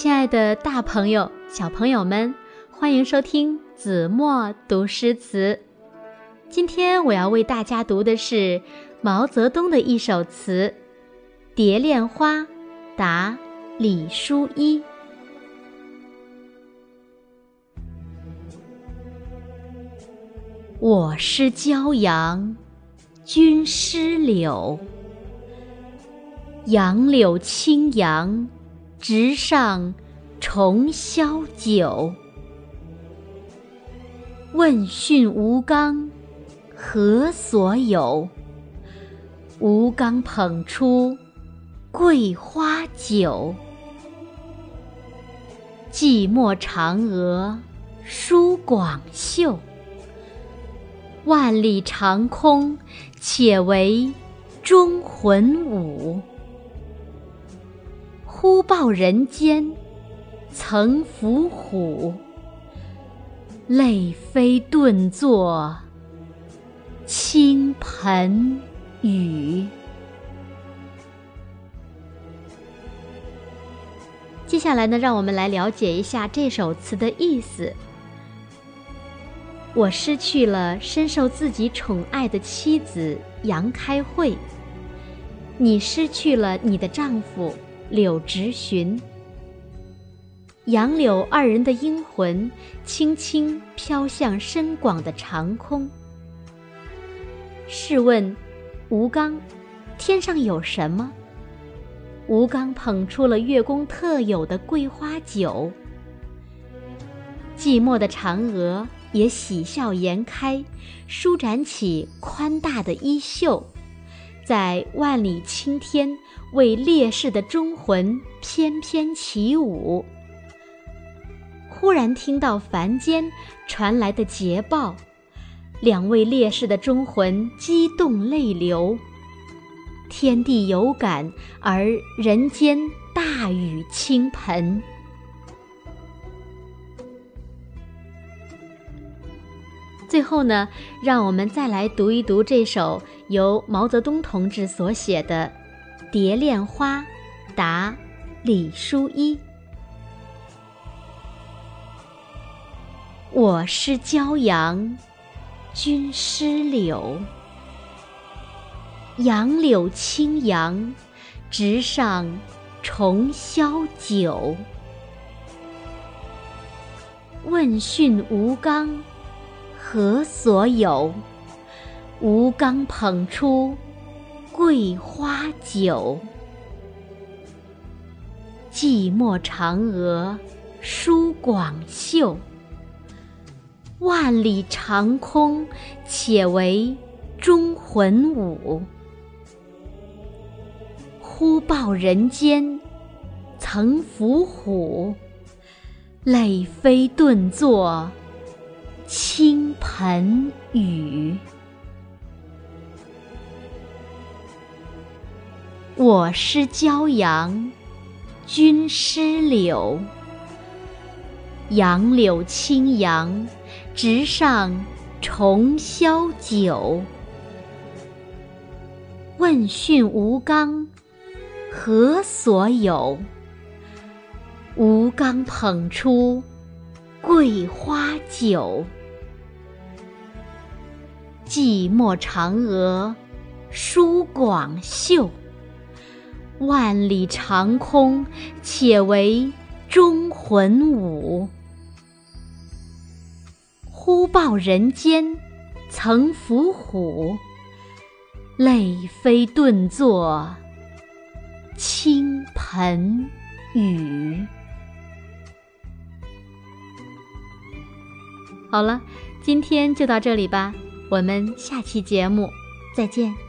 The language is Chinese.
亲爱的，大朋友、小朋友们，欢迎收听子墨读诗词。今天我要为大家读的是毛泽东的一首词《蝶恋花》，答李淑一。我师骄阳，君师柳。杨柳青杨。直上重霄九。问讯吴刚何所有？吴刚捧出桂花酒。寂寞嫦娥舒广袖。万里长空且为忠魂舞。忽报人间曾伏虎，泪飞顿作倾盆雨。接下来呢，让我们来了解一下这首词的意思。我失去了深受自己宠爱的妻子杨开慧，你失去了你的丈夫。柳直寻，杨柳二人的英魂轻轻飘向深广的长空。试问，吴刚，天上有什么？吴刚捧出了月宫特有的桂花酒。寂寞的嫦娥也喜笑颜开，舒展起宽大的衣袖。在万里青天，为烈士的忠魂翩翩起舞。忽然听到凡间传来的捷报，两位烈士的忠魂激动泪流。天地有感，而人间大雨倾盆。最后呢，让我们再来读一读这首由毛泽东同志所写的《蝶恋花》，答李淑一。我师骄阳，君师柳。杨柳青杨，直上重霄九。问讯吴刚。何所有？吴刚捧出桂花酒。寂寞嫦娥舒广袖。万里长空且为忠魂舞。忽报人间曾伏虎。泪飞顿作。倾盆雨。我失骄阳，君失柳。杨柳青杨，直上重霄九。问讯吴刚何所有？吴刚捧出桂花酒。寂寞嫦娥舒广袖，万里长空且为忠魂舞。忽报人间曾伏虎，泪飞顿作倾盆雨。好了，今天就到这里吧。我们下期节目再见。